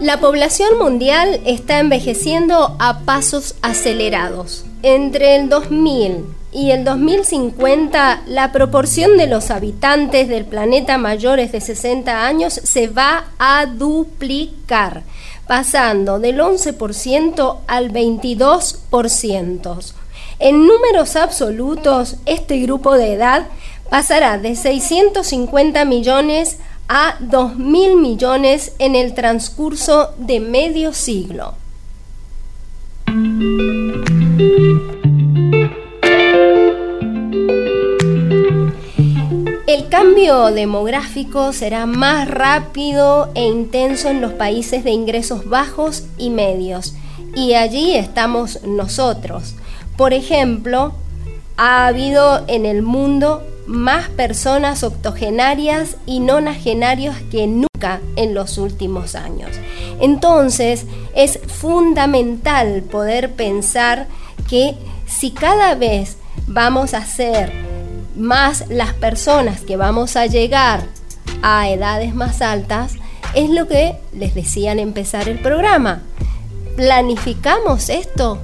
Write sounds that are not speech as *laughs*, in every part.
La población mundial está envejeciendo a pasos acelerados. Entre el 2000 y el 2050, la proporción de los habitantes del planeta mayores de 60 años se va a duplicar, pasando del 11% al 22%. En números absolutos, este grupo de edad pasará de 650 millones a 2.000 millones en el transcurso de medio siglo. El cambio demográfico será más rápido e intenso en los países de ingresos bajos y medios, y allí estamos nosotros. Por ejemplo, ha habido en el mundo más personas octogenarias y nonagenarios que nunca en los últimos años. Entonces es fundamental poder pensar que si cada vez vamos a ser más las personas que vamos a llegar a edades más altas, es lo que les decía al empezar el programa. ¿Planificamos esto?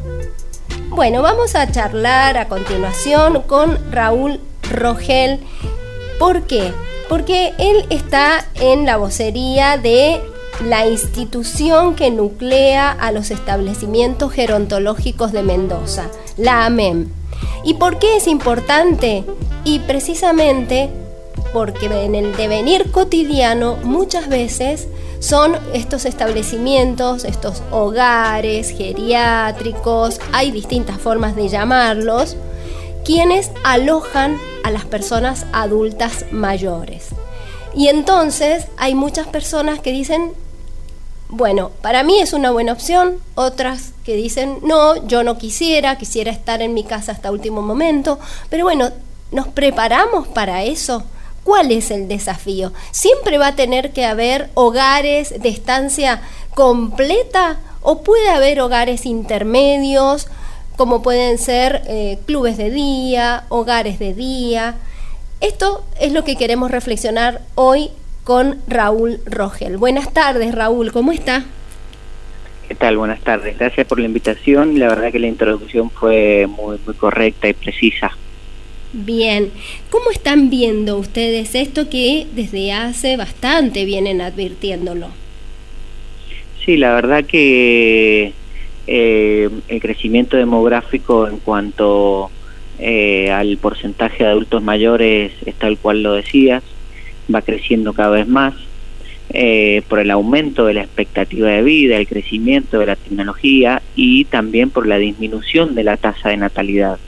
Bueno, vamos a charlar a continuación con Raúl Rogel. ¿Por qué? Porque él está en la vocería de la institución que nuclea a los establecimientos gerontológicos de Mendoza, la AMEM. ¿Y por qué es importante? Y precisamente porque en el devenir cotidiano muchas veces son estos establecimientos, estos hogares geriátricos, hay distintas formas de llamarlos, quienes alojan a las personas adultas mayores. Y entonces hay muchas personas que dicen, bueno, para mí es una buena opción, otras que dicen, no, yo no quisiera, quisiera estar en mi casa hasta último momento, pero bueno, ¿nos preparamos para eso? ¿Cuál es el desafío? ¿Siempre va a tener que haber hogares de estancia completa o puede haber hogares intermedios? como pueden ser eh, clubes de día, hogares de día. Esto es lo que queremos reflexionar hoy con Raúl Rogel. Buenas tardes, Raúl, ¿cómo está? ¿Qué tal? Buenas tardes. Gracias por la invitación. La verdad que la introducción fue muy, muy correcta y precisa. Bien, ¿cómo están viendo ustedes esto que desde hace bastante vienen advirtiéndolo? Sí, la verdad que eh, el crecimiento demográfico en cuanto eh, al porcentaje de adultos mayores es tal cual lo decías, va creciendo cada vez más eh, por el aumento de la expectativa de vida, el crecimiento de la tecnología y también por la disminución de la tasa de natalidad.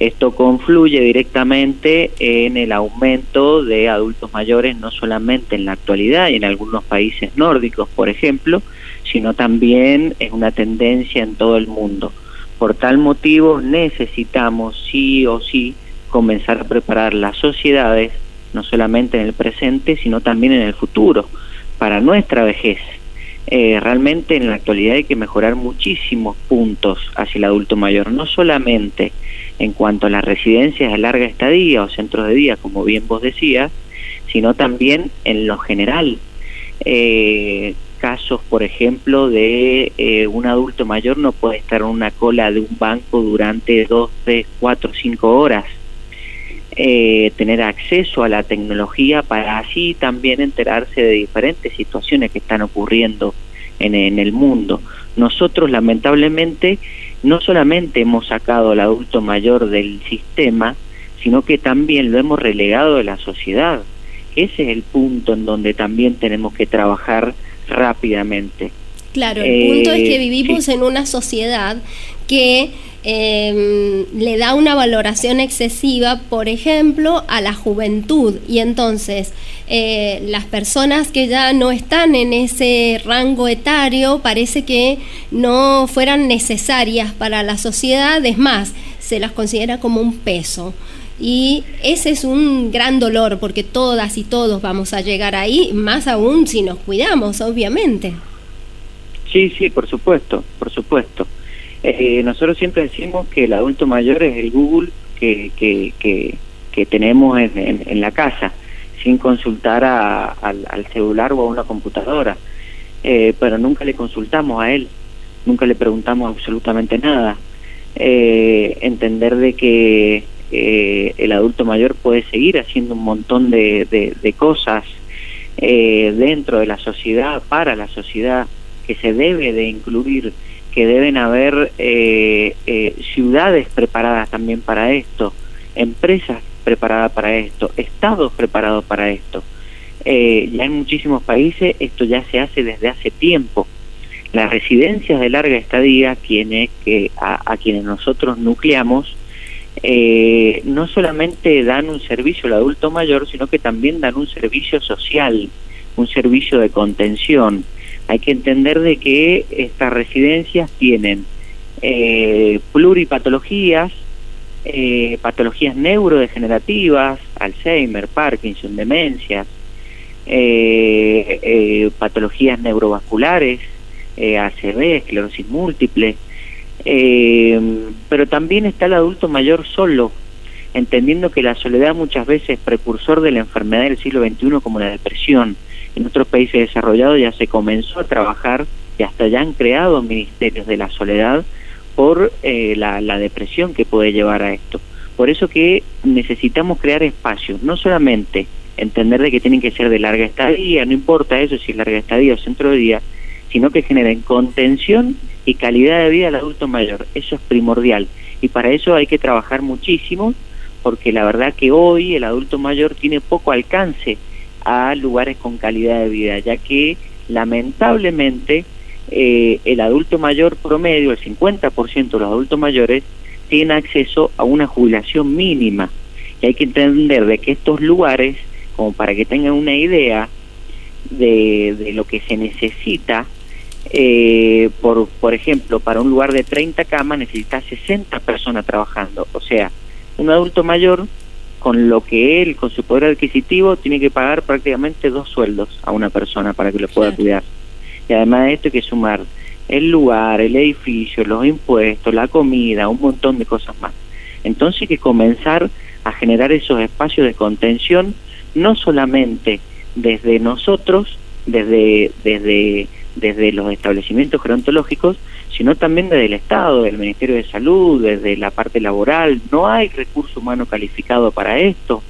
Esto confluye directamente en el aumento de adultos mayores, no solamente en la actualidad y en algunos países nórdicos, por ejemplo, sino también es una tendencia en todo el mundo. Por tal motivo necesitamos sí o sí comenzar a preparar las sociedades, no solamente en el presente, sino también en el futuro, para nuestra vejez. Eh, realmente en la actualidad hay que mejorar muchísimos puntos hacia el adulto mayor, no solamente en cuanto a las residencias de larga estadía o centros de día, como bien vos decías, sino también en lo general. Eh, casos, por ejemplo, de eh, un adulto mayor no puede estar en una cola de un banco durante dos, tres, cuatro, cinco horas. Eh, tener acceso a la tecnología para así también enterarse de diferentes situaciones que están ocurriendo en, en el mundo. Nosotros lamentablemente no solamente hemos sacado al adulto mayor del sistema, sino que también lo hemos relegado de la sociedad. Ese es el punto en donde también tenemos que trabajar rápidamente. Claro, el punto es que eh, vivimos en una sociedad que em, le da una valoración excesiva, por ejemplo, a la juventud. Y entonces eh, las personas que ya no están en ese rango etario parece que no fueran necesarias para la sociedad, es más, se las considera como un peso. Y ese es un gran dolor porque todas y todos vamos a llegar ahí, más aún si nos cuidamos, obviamente. Sí, sí, por supuesto, por supuesto. Eh, nosotros siempre decimos que el adulto mayor es el Google que, que, que, tenemos en, la casa, sin consultar al, celular o a una computadora. Eh, pero nunca le consultamos a él, nunca le preguntamos absolutamente nada. Eh, entender de que eh, el adulto mayor puede seguir haciendo un montón de, de cosas dentro de la sociedad, para la sociedad, que se debe de incluir que deben haber eh, eh, ciudades preparadas también para esto, empresas preparadas para esto, estados preparados para esto. Eh, ya en muchísimos países esto ya se hace desde hace tiempo. Las residencias de larga estadía, quienes, que, a, quienes nosotros nucleamos, no solamente dan un servicio al adulto mayor, sino que también dan un servicio social, un servicio de contención, hay que entender de que estas residencias tienen eh, pluripatologías, eh, patologías neurodegenerativas, Alzheimer, Parkinson, demencias, eh, patologías neurovasculares, ACV, esclerosis múltiple, pero también está el adulto mayor solo, entendiendo que la soledad muchas veces es precursor de la enfermedad del siglo XXI como la depresión en otros países desarrollados ya se comenzó a trabajar y hasta ya han creado ministerios de la soledad por eh, la, depresión que puede llevar a esto. Por eso que necesitamos crear espacios, no solamente entender de que tienen que ser de larga estadía, no importa eso si es larga estadía o centro de día, sino que generen contención y calidad de vida al adulto mayor. Eso es primordial. Y para eso hay que trabajar muchísimo, porque la verdad que hoy el adulto mayor tiene poco alcance a lugares con calidad de vida, ya que lamentablemente eh, el adulto mayor promedio, el 50% de los adultos mayores, tiene acceso a una jubilación mínima. Y hay que entender de que estos lugares, como para que tengan una idea de, de lo que se necesita, eh, por, por ejemplo, para un lugar de 30 camas necesita 60 personas trabajando. O sea, un adulto mayor con lo que él, con su poder adquisitivo, tiene que pagar prácticamente dos sueldos a una persona para que lo pueda cuidar. Y además de esto hay que sumar el lugar, el edificio, los impuestos, la comida, un montón de cosas más. Entonces hay que comenzar a generar esos espacios de contención, no solamente desde nosotros, desde, desde, desde los establecimientos gerontológicos, sino también desde el Estado, del Ministerio de Salud, desde la parte laboral. No hay recurso humano calificado para esto.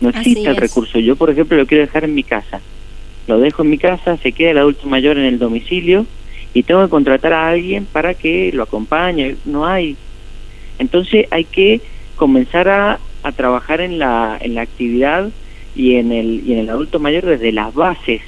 No existe el recurso. Yo, por ejemplo, lo quiero dejar en mi casa. Lo dejo en mi casa, se queda el adulto mayor en el domicilio y tengo que contratar a alguien para que lo acompañe. No hay. Entonces hay que comenzar a, a trabajar en la, en la actividad y en, el, y en el adulto mayor desde las bases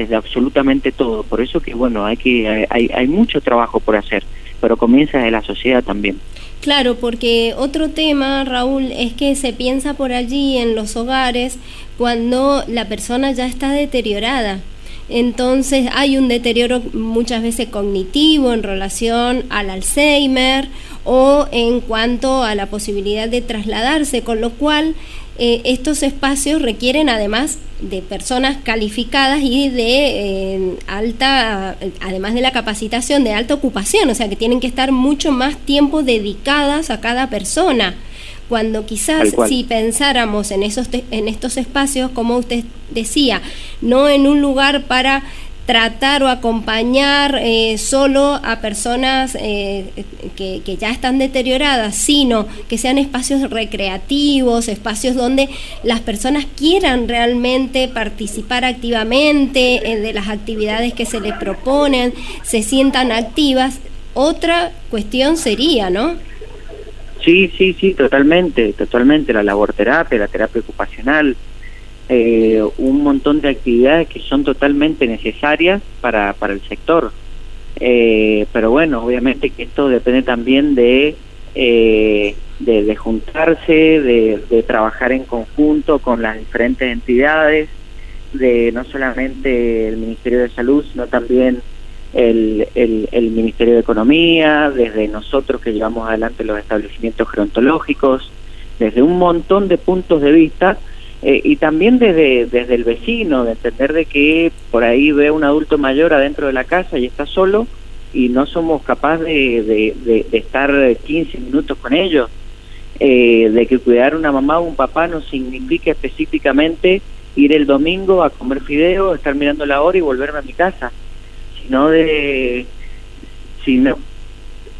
desde absolutamente todo. Por eso que, bueno, hay, que, hay, hay mucho trabajo por hacer, pero comienza de la sociedad también. Claro, porque otro tema, Raúl, es que se piensa por allí en los hogares cuando la persona ya está deteriorada. Entonces hay un deterioro muchas veces cognitivo en relación al Alzheimer o en cuanto a la posibilidad de trasladarse, con lo cual eh, estos espacios requieren además de personas calificadas y de eh, alta, además de la capacitación, de alta ocupación, o sea que tienen que estar mucho más tiempo dedicadas a cada persona. Cuando quizás si pensáramos en, esos en estos espacios, como usted decía, no en un lugar para tratar o acompañar eh, solo a personas eh, que, ya están deterioradas, sino que sean espacios recreativos, espacios donde las personas quieran realmente participar activamente eh, de las actividades que se les proponen, se sientan activas. Otra cuestión sería, ¿no? Sí, sí, sí, totalmente, totalmente. La labor terapia, la terapia ocupacional, eh, un montón de actividades que son totalmente necesarias para, para el sector. Eh, pero bueno, obviamente que esto depende también de, eh, de, juntarse, de, de, trabajar en conjunto con las diferentes entidades, de no solamente el Ministerio de Salud, sino también el, el, el Ministerio de Economía, desde nosotros que llevamos adelante los establecimientos gerontológicos, desde un montón de puntos de vista eh, y también desde, desde el vecino, de entender de que por ahí ve un adulto mayor adentro de la casa y está solo y no somos capaces de, de, estar 15 minutos con ellos. eh, de que cuidar una mamá o un papá no significa específicamente ir el domingo a comer fideo, estar mirando la hora y volverme a mi casa, sino de sino,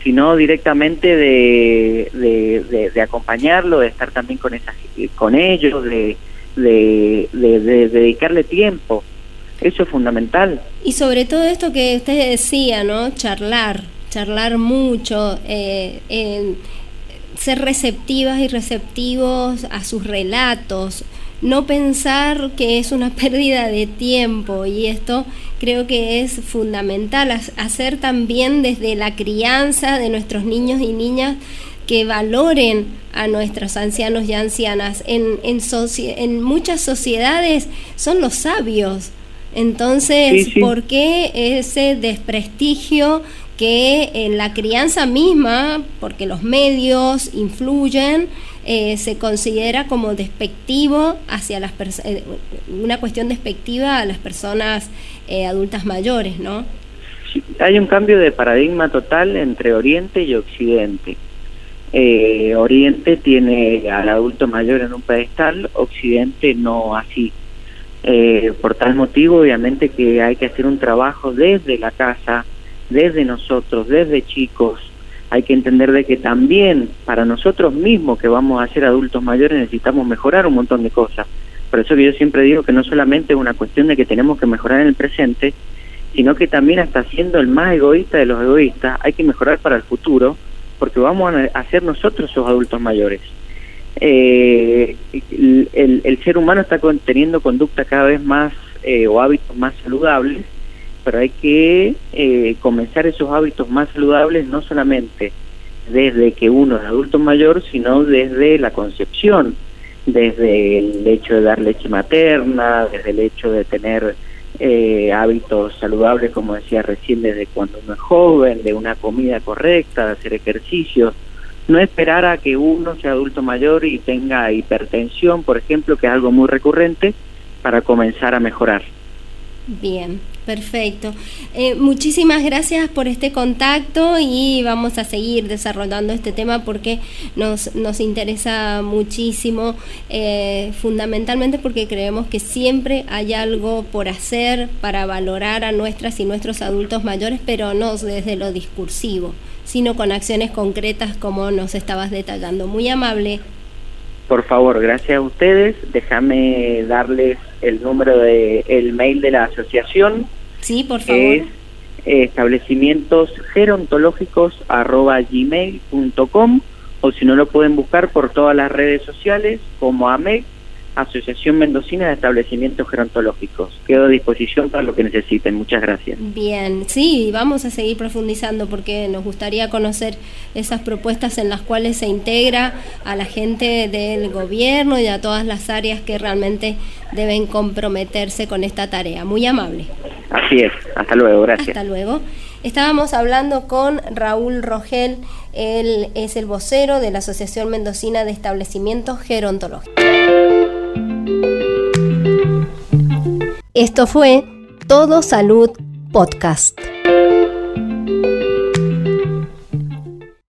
sino directamente de, de, de, acompañarlo, de estar también con esas, con ellos, de, de, dedicarle tiempo. Eso es fundamental. Y sobre todo esto que usted decía, ¿no? Charlar, charlar mucho, eh, ser receptivas y receptivos a sus relatos, no pensar que es una *laughs* pérdida de tiempo y esto creo que es fundamental, hacer también desde la crianza de nuestros niños y niñas que valoren a nuestros ancianos y ancianas. En, en, en muchas sociedades son los sabios. Entonces, ¿por qué ese desprestigio que en la crianza misma, porque los medios influyen, eh, se considera como despectivo hacia las eh, una cuestión despectiva a las personas eh, adultas mayores, ¿no? hay un cambio de paradigma total entre Oriente y Occidente. Oriente tiene al adulto mayor en un pedestal, Occidente no así. por tal motivo, obviamente que hay que hacer un trabajo desde la casa, desde nosotros, desde chicos, hay que entender de que también para nosotros mismos que vamos a ser adultos mayores necesitamos mejorar un montón de cosas. Por eso que yo siempre digo que no solamente es una cuestión de que tenemos que mejorar en el presente, sino que también hasta siendo el más egoísta de los egoístas hay que mejorar para el futuro, porque vamos a ser nosotros esos adultos mayores. Eh, el, el, ser humano está teniendo conducta cada vez más eh, o hábitos más saludables pero hay que eh, comenzar esos hábitos más saludables no solamente desde que uno es adulto mayor, sino desde la concepción, desde el hecho de dar leche materna, desde el hecho de tener eh, hábitos saludables, como decía recién, desde cuando uno es joven, de una comida correcta, de hacer ejercicios, no esperar a que uno sea adulto mayor y tenga hipertensión, por ejemplo, que es algo muy recurrente, para comenzar a mejorar. Bien, perfecto. Eh, muchísimas gracias por este contacto y vamos a seguir desarrollando este tema porque nos, nos interesa muchísimo, eh, fundamentalmente porque creemos que siempre hay algo por hacer para valorar a nuestras y nuestros adultos mayores, pero no desde lo discursivo, sino con acciones concretas como nos estabas detallando. Muy amable. Por favor, gracias a ustedes. Déjame darles el número de el mail de la asociación. Sí, por favor. Es establecimientos gerontológicos arroba gmail.com o si no lo pueden buscar por todas las redes sociales como AMEC Asociación Mendocina de Establecimientos Gerontológicos. Quedo a disposición para lo que necesiten. Muchas gracias. Bien, sí, vamos a seguir profundizando porque nos gustaría conocer esas propuestas en las cuales se integra a la gente del gobierno y a todas las áreas que realmente deben comprometerse con esta tarea. Muy amable. Así es. Hasta luego. Gracias. Hasta luego. Estábamos hablando con Raúl Rogel, él es el vocero de la Asociación Mendocina de Establecimientos Gerontológicos. Esto fue Todo Salud Podcast.